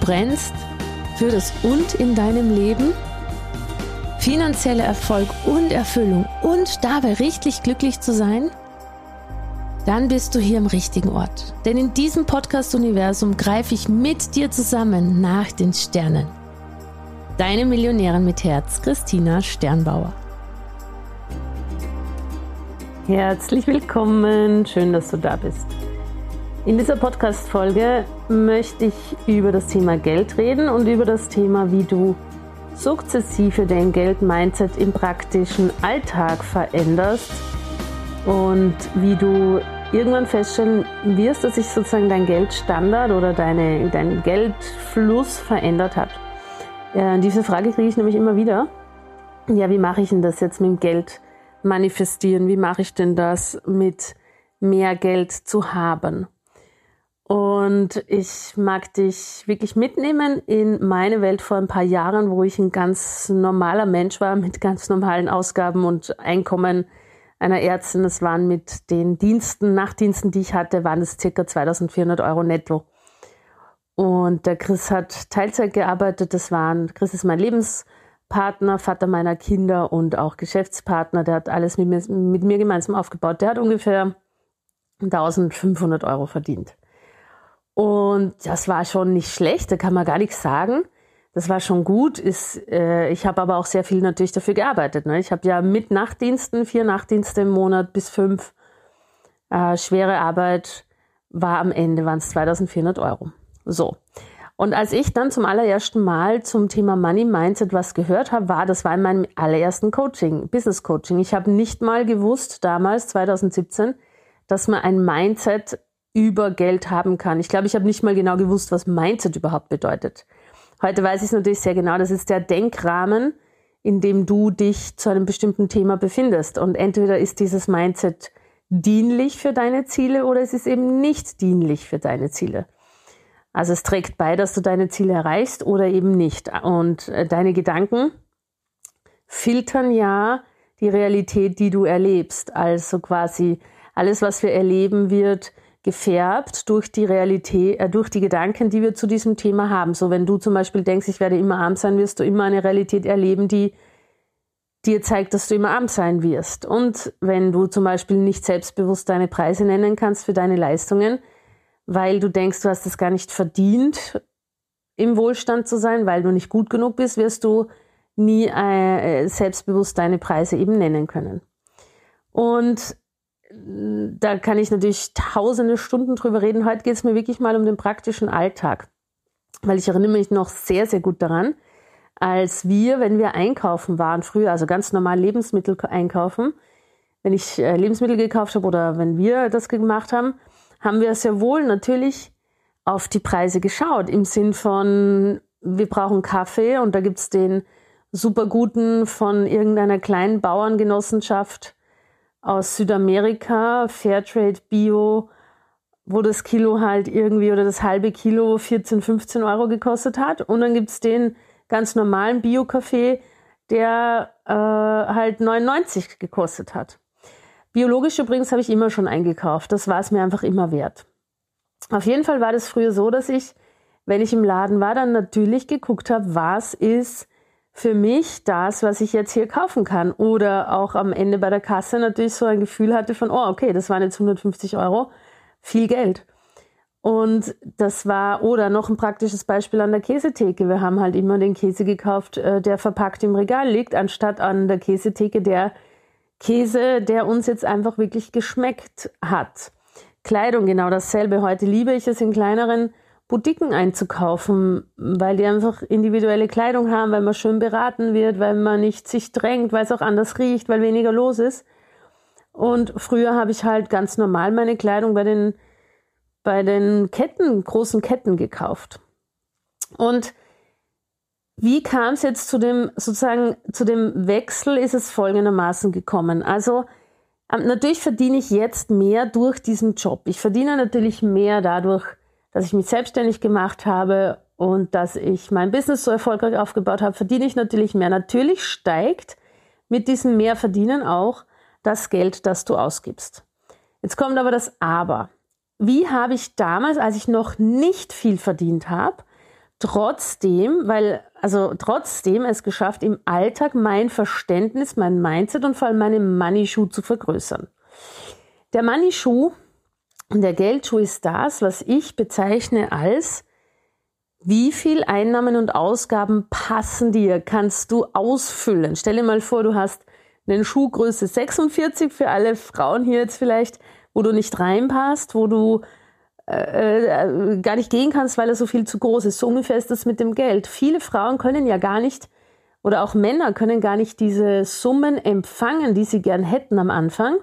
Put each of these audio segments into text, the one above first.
Brennst für das Und in deinem Leben, finanzieller Erfolg und Erfüllung und dabei richtig glücklich zu sein? Dann bist du hier im richtigen Ort. Denn in diesem Podcast-Universum greife ich mit dir zusammen nach den Sternen. Deine Millionärin mit Herz, Christina Sternbauer. Herzlich willkommen, schön, dass du da bist. In dieser Podcast-Folge möchte ich über das Thema Geld reden und über das Thema, wie du sukzessive dein Geld-Mindset im praktischen Alltag veränderst und wie du irgendwann feststellen wirst, dass sich sozusagen dein Geldstandard oder deine, dein Geldfluss verändert hat. Ja, diese Frage kriege ich nämlich immer wieder. Ja, wie mache ich denn das jetzt mit dem Geld manifestieren? Wie mache ich denn das mit mehr Geld zu haben? Und ich mag dich wirklich mitnehmen in meine Welt vor ein paar Jahren, wo ich ein ganz normaler Mensch war mit ganz normalen Ausgaben und Einkommen einer Ärztin. Das waren mit den Diensten, Nachtdiensten, die ich hatte, waren es circa 2400 Euro netto. Und der Chris hat Teilzeit gearbeitet. Das waren, Chris ist mein Lebenspartner, Vater meiner Kinder und auch Geschäftspartner. Der hat alles mit mir, mit mir gemeinsam aufgebaut. Der hat ungefähr 1500 Euro verdient. Und das war schon nicht schlecht, da kann man gar nichts sagen. Das war schon gut. Ist, äh, ich habe aber auch sehr viel natürlich dafür gearbeitet. Ne? Ich habe ja mit Nachtdiensten, vier Nachtdienste im Monat bis fünf, äh, schwere Arbeit, war am Ende, waren es 2400 Euro. So. Und als ich dann zum allerersten Mal zum Thema Money Mindset was gehört habe, war, das war in meinem allerersten Coaching, Business Coaching. Ich habe nicht mal gewusst, damals, 2017, dass man ein Mindset über Geld haben kann. Ich glaube, ich habe nicht mal genau gewusst, was Mindset überhaupt bedeutet. Heute weiß ich es natürlich sehr genau. Das ist der Denkrahmen, in dem du dich zu einem bestimmten Thema befindest. Und entweder ist dieses Mindset dienlich für deine Ziele oder es ist eben nicht dienlich für deine Ziele. Also es trägt bei, dass du deine Ziele erreichst oder eben nicht. Und äh, deine Gedanken filtern ja die Realität, die du erlebst. Also quasi alles, was wir erleben, wird gefärbt durch die Realität, äh, durch die Gedanken, die wir zu diesem Thema haben. So, wenn du zum Beispiel denkst, ich werde immer arm sein, wirst du immer eine Realität erleben, die dir zeigt, dass du immer arm sein wirst. Und wenn du zum Beispiel nicht selbstbewusst deine Preise nennen kannst für deine Leistungen, weil du denkst, du hast es gar nicht verdient, im Wohlstand zu sein, weil du nicht gut genug bist, wirst du nie äh, selbstbewusst deine Preise eben nennen können. Und da kann ich natürlich tausende Stunden drüber reden. Heute geht es mir wirklich mal um den praktischen Alltag. Weil ich erinnere mich noch sehr, sehr gut daran, als wir, wenn wir einkaufen waren, früher, also ganz normal Lebensmittel einkaufen, wenn ich äh, Lebensmittel gekauft habe oder wenn wir das gemacht haben, haben wir sehr wohl natürlich auf die Preise geschaut. Im Sinn von, wir brauchen Kaffee und da gibt's den super guten von irgendeiner kleinen Bauerngenossenschaft aus Südamerika, Fairtrade Bio, wo das Kilo halt irgendwie oder das halbe Kilo 14, 15 Euro gekostet hat. Und dann gibt's den ganz normalen Bio-Kaffee, der äh, halt 99 gekostet hat. Biologisch übrigens habe ich immer schon eingekauft. Das war es mir einfach immer wert. Auf jeden Fall war das früher so, dass ich, wenn ich im Laden war, dann natürlich geguckt habe, was ist für mich das, was ich jetzt hier kaufen kann. Oder auch am Ende bei der Kasse natürlich so ein Gefühl hatte von, oh, okay, das waren jetzt 150 Euro, viel Geld. Und das war, oder noch ein praktisches Beispiel an der Käsetheke. Wir haben halt immer den Käse gekauft, äh, der verpackt im Regal liegt, anstatt an der Käsetheke der Käse, der uns jetzt einfach wirklich geschmeckt hat. Kleidung genau dasselbe. Heute liebe ich es in kleineren Boutiquen einzukaufen, weil die einfach individuelle Kleidung haben, weil man schön beraten wird, weil man nicht sich drängt, weil es auch anders riecht, weil weniger los ist. Und früher habe ich halt ganz normal meine Kleidung bei den bei den Ketten, großen Ketten gekauft. Und wie kam es jetzt zu dem, sozusagen, zu dem Wechsel, ist es folgendermaßen gekommen. Also, ähm, natürlich verdiene ich jetzt mehr durch diesen Job. Ich verdiene natürlich mehr dadurch, dass ich mich selbstständig gemacht habe und dass ich mein Business so erfolgreich aufgebaut habe, verdiene ich natürlich mehr. Natürlich steigt mit diesem Mehrverdienen auch das Geld, das du ausgibst. Jetzt kommt aber das Aber wie habe ich damals, als ich noch nicht viel verdient habe, trotzdem, weil, also trotzdem es geschafft, im Alltag mein Verständnis, mein Mindset und vor allem meine Money-Schuh zu vergrößern. Der Money-Schuh und der Geldschuh ist das, was ich bezeichne als wie viel Einnahmen und Ausgaben passen dir, kannst du ausfüllen. Stell dir mal vor, du hast eine Schuhgröße 46 für alle Frauen hier jetzt vielleicht wo du nicht reinpasst, wo du äh, äh, gar nicht gehen kannst, weil er so viel zu groß ist. So ungefähr ist das mit dem Geld. Viele Frauen können ja gar nicht oder auch Männer können gar nicht diese Summen empfangen, die sie gern hätten am Anfang.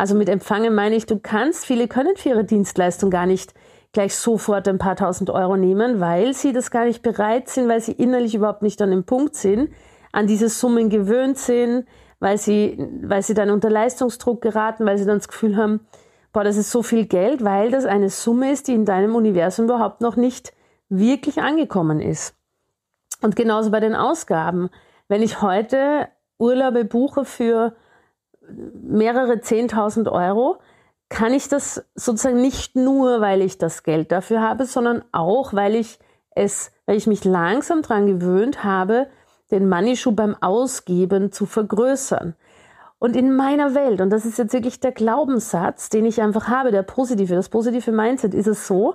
Also mit empfangen meine ich, du kannst, viele können für ihre Dienstleistung gar nicht gleich sofort ein paar tausend Euro nehmen, weil sie das gar nicht bereit sind, weil sie innerlich überhaupt nicht an dem Punkt sind, an diese Summen gewöhnt sind, weil sie, weil sie dann unter Leistungsdruck geraten, weil sie dann das Gefühl haben, boah, das ist so viel Geld, weil das eine Summe ist, die in deinem Universum überhaupt noch nicht wirklich angekommen ist. Und genauso bei den Ausgaben. Wenn ich heute Urlaube buche für mehrere Zehntausend Euro, kann ich das sozusagen nicht nur, weil ich das Geld dafür habe, sondern auch, weil ich es, weil ich mich langsam daran gewöhnt habe, den Money Shoe beim Ausgeben zu vergrößern. Und in meiner Welt, und das ist jetzt wirklich der Glaubenssatz, den ich einfach habe, der positive, das positive Mindset, ist es so,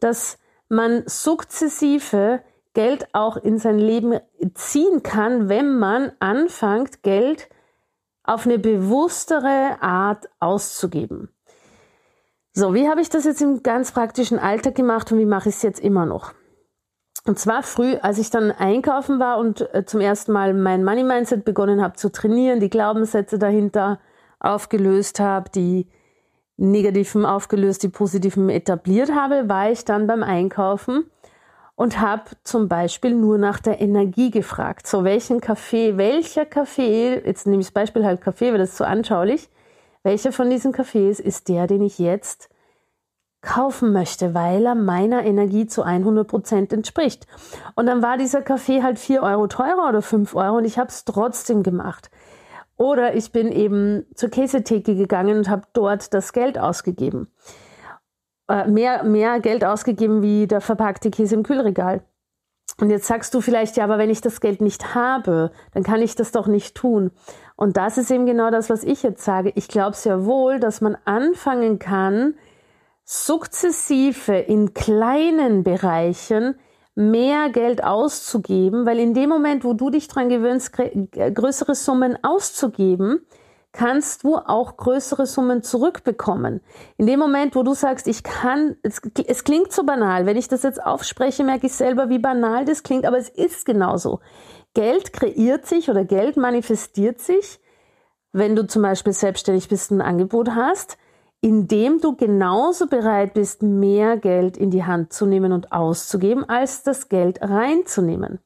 dass man sukzessive Geld auch in sein Leben ziehen kann, wenn man anfängt, Geld auf eine bewusstere Art auszugeben. So, wie habe ich das jetzt im ganz praktischen Alltag gemacht und wie mache ich es jetzt immer noch? Und zwar früh, als ich dann einkaufen war und äh, zum ersten Mal mein Money Mindset begonnen habe zu trainieren, die Glaubenssätze dahinter aufgelöst habe, die negativen aufgelöst, die positiven etabliert habe, war ich dann beim Einkaufen und habe zum Beispiel nur nach der Energie gefragt. So, welchen Kaffee, welcher Kaffee, jetzt nehme ich das Beispiel halt Kaffee, weil das ist so anschaulich, welcher von diesen Kaffees ist der, den ich jetzt kaufen möchte, weil er meiner Energie zu 100 Prozent entspricht. Und dann war dieser Kaffee halt vier Euro teurer oder fünf Euro und ich habe es trotzdem gemacht. Oder ich bin eben zur Käsetheke gegangen und habe dort das Geld ausgegeben. Äh, mehr, mehr Geld ausgegeben wie der verpackte Käse im Kühlregal. Und jetzt sagst du vielleicht, ja, aber wenn ich das Geld nicht habe, dann kann ich das doch nicht tun. Und das ist eben genau das, was ich jetzt sage. Ich glaube sehr wohl, dass man anfangen kann, sukzessive in kleinen Bereichen mehr Geld auszugeben, weil in dem Moment, wo du dich dran gewöhnst, größere Summen auszugeben, kannst du auch größere Summen zurückbekommen. In dem Moment, wo du sagst, ich kann, es, es, klingt so banal, wenn ich das jetzt aufspreche, merke ich selber, wie banal das klingt, aber es ist genauso. Geld kreiert sich oder Geld manifestiert sich, wenn du zum Beispiel selbstständig bist und ein Angebot hast, indem du genauso bereit bist, mehr Geld in die Hand zu nehmen und auszugeben, als das Geld reinzunehmen.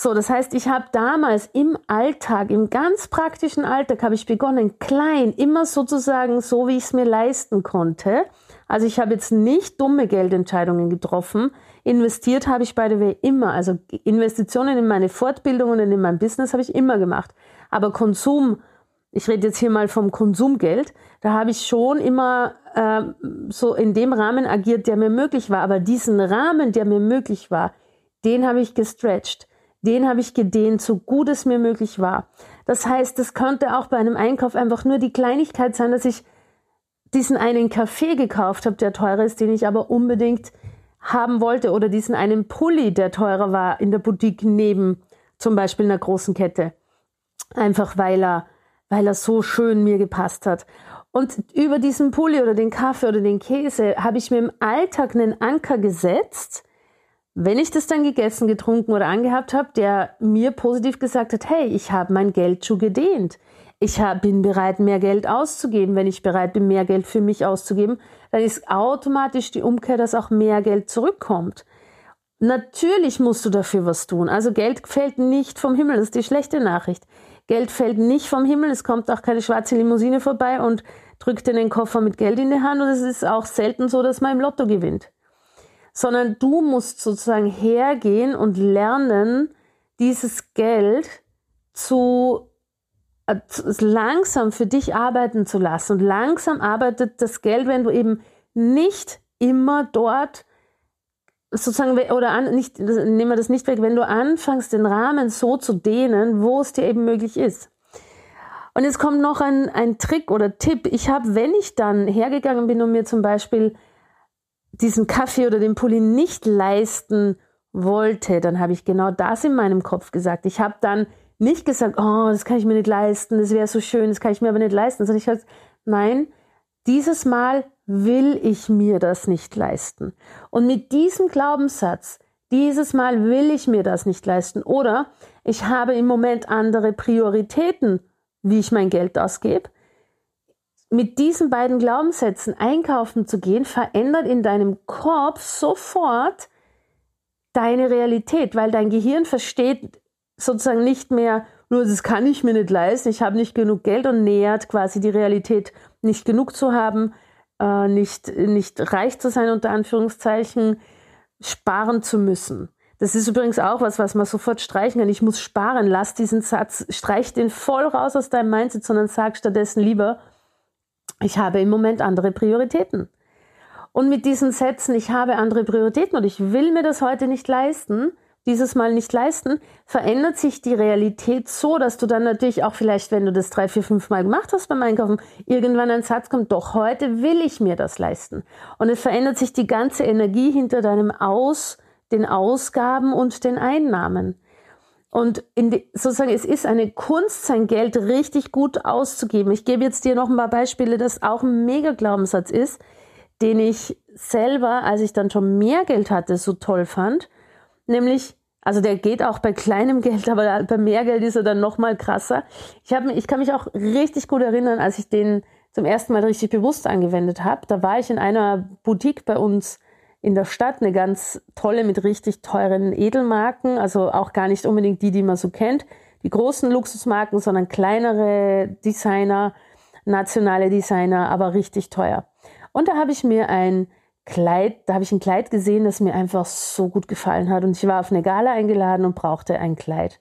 So, das heißt, ich habe damals im Alltag, im ganz praktischen Alltag, habe ich begonnen, klein, immer sozusagen so, wie ich es mir leisten konnte. Also ich habe jetzt nicht dumme Geldentscheidungen getroffen. Investiert habe ich by the way immer. Also Investitionen in meine Fortbildung und in mein Business habe ich immer gemacht. Aber Konsum ich rede jetzt hier mal vom Konsumgeld, da habe ich schon immer äh, so in dem Rahmen agiert, der mir möglich war. Aber diesen Rahmen, der mir möglich war, den habe ich gestretched, den habe ich gedehnt, so gut es mir möglich war. Das heißt, das könnte auch bei einem Einkauf einfach nur die Kleinigkeit sein, dass ich diesen einen Kaffee gekauft habe, der teurer ist, den ich aber unbedingt haben wollte, oder diesen einen Pulli, der teurer war in der Boutique neben zum Beispiel einer großen Kette. Einfach weil er, weil er so schön mir gepasst hat. Und über diesen Pulli oder den Kaffee oder den Käse habe ich mir im Alltag einen Anker gesetzt, wenn ich das dann gegessen, getrunken oder angehabt habe, der mir positiv gesagt hat, hey, ich habe mein Geld schon gedehnt. Ich hab, bin bereit, mehr Geld auszugeben. Wenn ich bereit bin, mehr Geld für mich auszugeben, dann ist automatisch die Umkehr, dass auch mehr Geld zurückkommt. Natürlich musst du dafür was tun. Also Geld fällt nicht vom Himmel, das ist die schlechte Nachricht. Geld fällt nicht vom Himmel, es kommt auch keine schwarze Limousine vorbei und drückt dir den Koffer mit Geld in die Hand und es ist auch selten so, dass man im Lotto gewinnt sondern du musst sozusagen hergehen und lernen, dieses Geld zu äh, langsam für dich arbeiten zu lassen. Und langsam arbeitet das Geld, wenn du eben nicht immer dort sozusagen oder an, nicht nehmen wir das nicht weg, wenn du anfängst den Rahmen so zu dehnen, wo es dir eben möglich ist. Und jetzt kommt noch ein, ein Trick oder Tipp. Ich habe, wenn ich dann hergegangen bin und mir zum Beispiel diesen Kaffee oder den Pulli nicht leisten wollte, dann habe ich genau das in meinem Kopf gesagt. Ich habe dann nicht gesagt, oh, das kann ich mir nicht leisten, das wäre so schön, das kann ich mir aber nicht leisten, sondern ich habe, nein, dieses Mal will ich mir das nicht leisten. Und mit diesem Glaubenssatz, dieses Mal will ich mir das nicht leisten oder ich habe im Moment andere Prioritäten, wie ich mein Geld ausgebe, mit diesen beiden Glaubenssätzen einkaufen zu gehen, verändert in deinem Kopf sofort deine Realität, weil dein Gehirn versteht sozusagen nicht mehr, nur das kann ich mir nicht leisten, ich habe nicht genug Geld und nähert quasi die Realität, nicht genug zu haben, äh, nicht, nicht reich zu sein, unter Anführungszeichen, sparen zu müssen. Das ist übrigens auch was, was man sofort streichen kann. Ich muss sparen. Lass diesen Satz, streich den voll raus aus deinem Mindset, sondern sag stattdessen lieber, ich habe im Moment andere Prioritäten. Und mit diesen Sätzen, ich habe andere Prioritäten und ich will mir das heute nicht leisten, dieses Mal nicht leisten, verändert sich die Realität so, dass du dann natürlich auch vielleicht, wenn du das drei, vier, fünf Mal gemacht hast beim Einkaufen, irgendwann ein Satz kommt, doch heute will ich mir das leisten. Und es verändert sich die ganze Energie hinter deinem Aus, den Ausgaben und den Einnahmen. Und die, sozusagen, es ist eine Kunst, sein Geld richtig gut auszugeben. Ich gebe jetzt dir noch ein paar Beispiele, das auch ein Mega-Glaubenssatz ist, den ich selber, als ich dann schon mehr Geld hatte, so toll fand. Nämlich, also der geht auch bei kleinem Geld, aber bei mehr Geld ist er dann noch mal krasser. Ich, hab, ich kann mich auch richtig gut erinnern, als ich den zum ersten Mal richtig bewusst angewendet habe. Da war ich in einer Boutique bei uns in der Stadt eine ganz tolle mit richtig teuren Edelmarken, also auch gar nicht unbedingt die, die man so kennt, die großen Luxusmarken, sondern kleinere Designer, nationale Designer, aber richtig teuer. Und da habe ich mir ein Kleid, da habe ich ein Kleid gesehen, das mir einfach so gut gefallen hat und ich war auf eine Gala eingeladen und brauchte ein Kleid.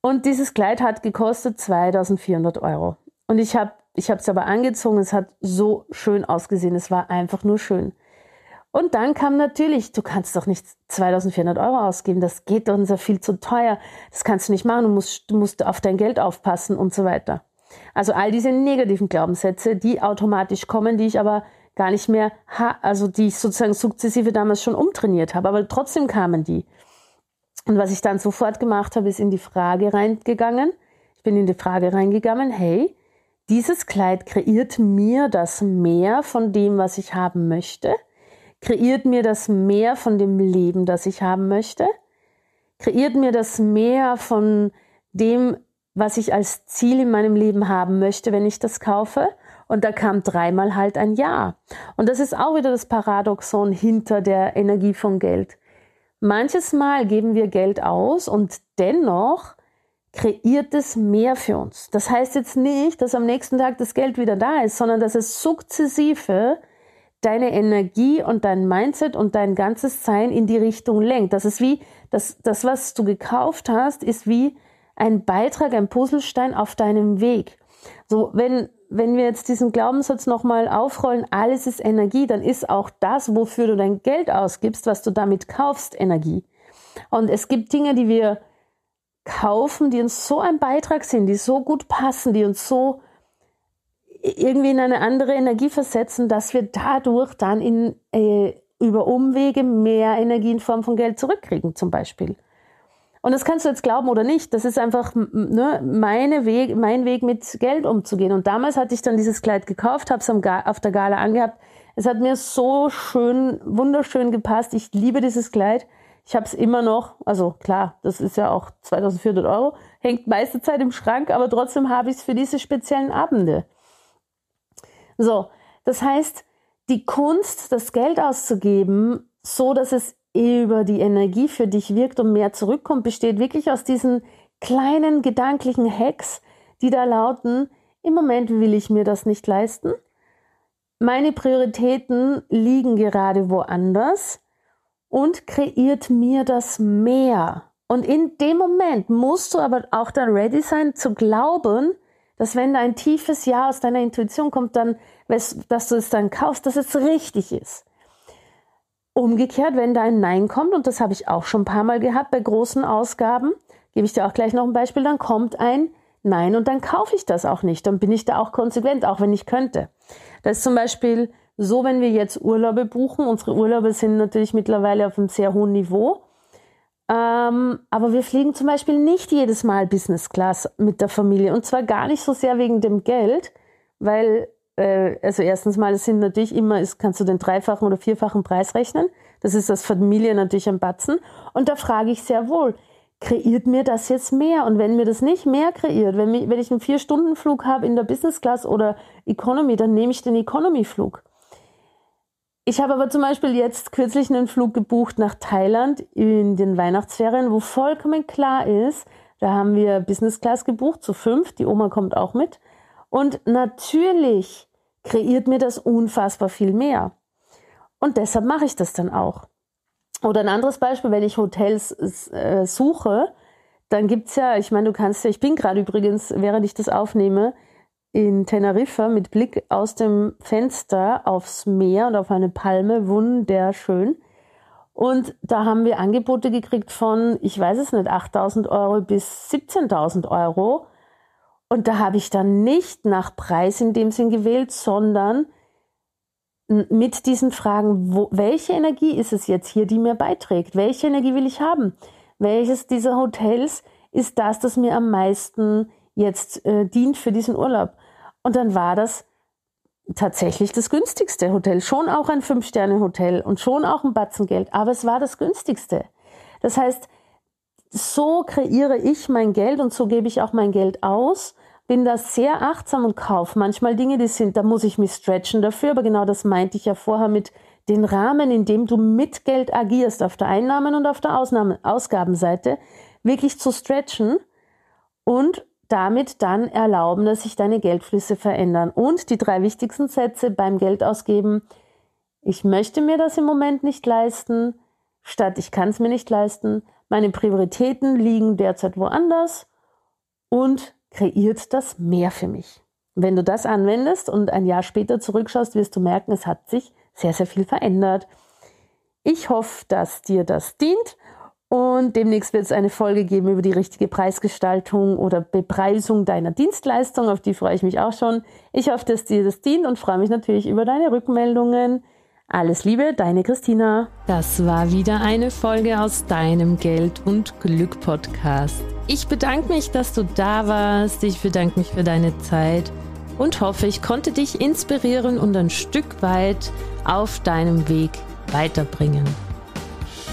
Und dieses Kleid hat gekostet 2400 Euro. Und ich habe ich es aber angezogen, es hat so schön ausgesehen, es war einfach nur schön. Und dann kam natürlich, du kannst doch nicht 2400 Euro ausgeben, das geht doch sehr viel zu teuer, das kannst du nicht machen, du musst, du musst auf dein Geld aufpassen und so weiter. Also all diese negativen Glaubenssätze, die automatisch kommen, die ich aber gar nicht mehr, also die ich sozusagen sukzessive damals schon umtrainiert habe, aber trotzdem kamen die. Und was ich dann sofort gemacht habe, ist in die Frage reingegangen. Ich bin in die Frage reingegangen, hey, dieses Kleid kreiert mir das mehr von dem, was ich haben möchte? Kreiert mir das mehr von dem Leben, das ich haben möchte? Kreiert mir das mehr von dem, was ich als Ziel in meinem Leben haben möchte, wenn ich das kaufe? Und da kam dreimal halt ein Ja. Und das ist auch wieder das Paradoxon hinter der Energie von Geld. Manches Mal geben wir Geld aus und dennoch kreiert es mehr für uns. Das heißt jetzt nicht, dass am nächsten Tag das Geld wieder da ist, sondern dass es sukzessive deine Energie und dein Mindset und dein ganzes Sein in die Richtung lenkt. Das ist wie, das, das, was du gekauft hast, ist wie ein Beitrag, ein Puzzlestein auf deinem Weg. So, wenn, wenn wir jetzt diesen Glaubenssatz nochmal aufrollen, alles ist Energie, dann ist auch das, wofür du dein Geld ausgibst, was du damit kaufst, Energie. Und es gibt Dinge, die wir kaufen, die uns so ein Beitrag sind, die so gut passen, die uns so irgendwie in eine andere Energie versetzen, dass wir dadurch dann in, äh, über Umwege mehr Energie in Form von Geld zurückkriegen, zum Beispiel. Und das kannst du jetzt glauben oder nicht. Das ist einfach ne, meine Weg, mein Weg, mit Geld umzugehen. Und damals hatte ich dann dieses Kleid gekauft, habe es auf der Gala angehabt. Es hat mir so schön, wunderschön gepasst. Ich liebe dieses Kleid. Ich habe es immer noch, also klar, das ist ja auch 2400 Euro, hängt meiste Zeit im Schrank, aber trotzdem habe ich es für diese speziellen Abende. So, das heißt, die Kunst, das Geld auszugeben, so dass es über die Energie für dich wirkt und mehr zurückkommt, besteht wirklich aus diesen kleinen gedanklichen Hacks, die da lauten, im Moment will ich mir das nicht leisten. Meine Prioritäten liegen gerade woanders und kreiert mir das mehr. Und in dem Moment musst du aber auch dann ready sein zu glauben, dass wenn da ein tiefes Ja aus deiner Intuition kommt, dann, dass du es dann kaufst, dass es richtig ist. Umgekehrt, wenn da ein Nein kommt, und das habe ich auch schon ein paar Mal gehabt bei großen Ausgaben, gebe ich dir auch gleich noch ein Beispiel, dann kommt ein Nein und dann kaufe ich das auch nicht. Dann bin ich da auch konsequent, auch wenn ich könnte. Das ist zum Beispiel so, wenn wir jetzt Urlaube buchen. Unsere Urlaube sind natürlich mittlerweile auf einem sehr hohen Niveau. Ähm, aber wir fliegen zum Beispiel nicht jedes Mal Business Class mit der Familie. Und zwar gar nicht so sehr wegen dem Geld, weil äh, also erstens mal, es sind natürlich immer, ist, kannst du den dreifachen oder vierfachen Preis rechnen. Das ist das Familie natürlich ein Batzen. Und da frage ich sehr wohl, kreiert mir das jetzt mehr? Und wenn mir das nicht mehr kreiert, wenn, wenn ich einen Vier-Stunden-Flug habe in der Business Class oder Economy, dann nehme ich den Economy-Flug. Ich habe aber zum Beispiel jetzt kürzlich einen Flug gebucht nach Thailand in den Weihnachtsferien, wo vollkommen klar ist, da haben wir Business Class gebucht zu fünf, die Oma kommt auch mit. Und natürlich kreiert mir das unfassbar viel mehr. Und deshalb mache ich das dann auch. Oder ein anderes Beispiel, wenn ich Hotels äh, suche, dann gibt es ja, ich meine, du kannst ja, ich bin gerade übrigens, während ich das aufnehme, in Teneriffa mit Blick aus dem Fenster aufs Meer und auf eine Palme, wunderschön. Und da haben wir Angebote gekriegt von, ich weiß es nicht, 8000 Euro bis 17.000 Euro und da habe ich dann nicht nach Preis in dem Sinn gewählt, sondern mit diesen Fragen, wo, welche Energie ist es jetzt hier, die mir beiträgt? Welche Energie will ich haben? Welches dieser Hotels ist das, das mir am meisten jetzt äh, dient für diesen Urlaub? Und dann war das tatsächlich das günstigste Hotel, schon auch ein Fünf-Sterne-Hotel und schon auch ein Batzen Geld, aber es war das günstigste. Das heißt, so kreiere ich mein Geld und so gebe ich auch mein Geld aus. Bin da sehr achtsam und kaufe manchmal Dinge, die sind, da muss ich mich stretchen dafür, aber genau das meinte ich ja vorher mit den Rahmen, in dem du mit Geld agierst, auf der Einnahmen- und auf der Ausnahme, Ausgabenseite, wirklich zu stretchen und damit dann erlauben, dass sich deine Geldflüsse verändern. Und die drei wichtigsten Sätze beim Geldausgeben, ich möchte mir das im Moment nicht leisten, statt ich kann es mir nicht leisten, meine Prioritäten liegen derzeit woanders und kreiert das mehr für mich. Wenn du das anwendest und ein Jahr später zurückschaust, wirst du merken, es hat sich sehr, sehr viel verändert. Ich hoffe, dass dir das dient und demnächst wird es eine Folge geben über die richtige Preisgestaltung oder Bepreisung deiner Dienstleistung. Auf die freue ich mich auch schon. Ich hoffe, dass dir das dient und freue mich natürlich über deine Rückmeldungen. Alles Liebe, deine Christina. Das war wieder eine Folge aus deinem Geld und Glück Podcast. Ich bedanke mich, dass du da warst. Ich bedanke mich für deine Zeit und hoffe, ich konnte dich inspirieren und ein Stück weit auf deinem Weg weiterbringen.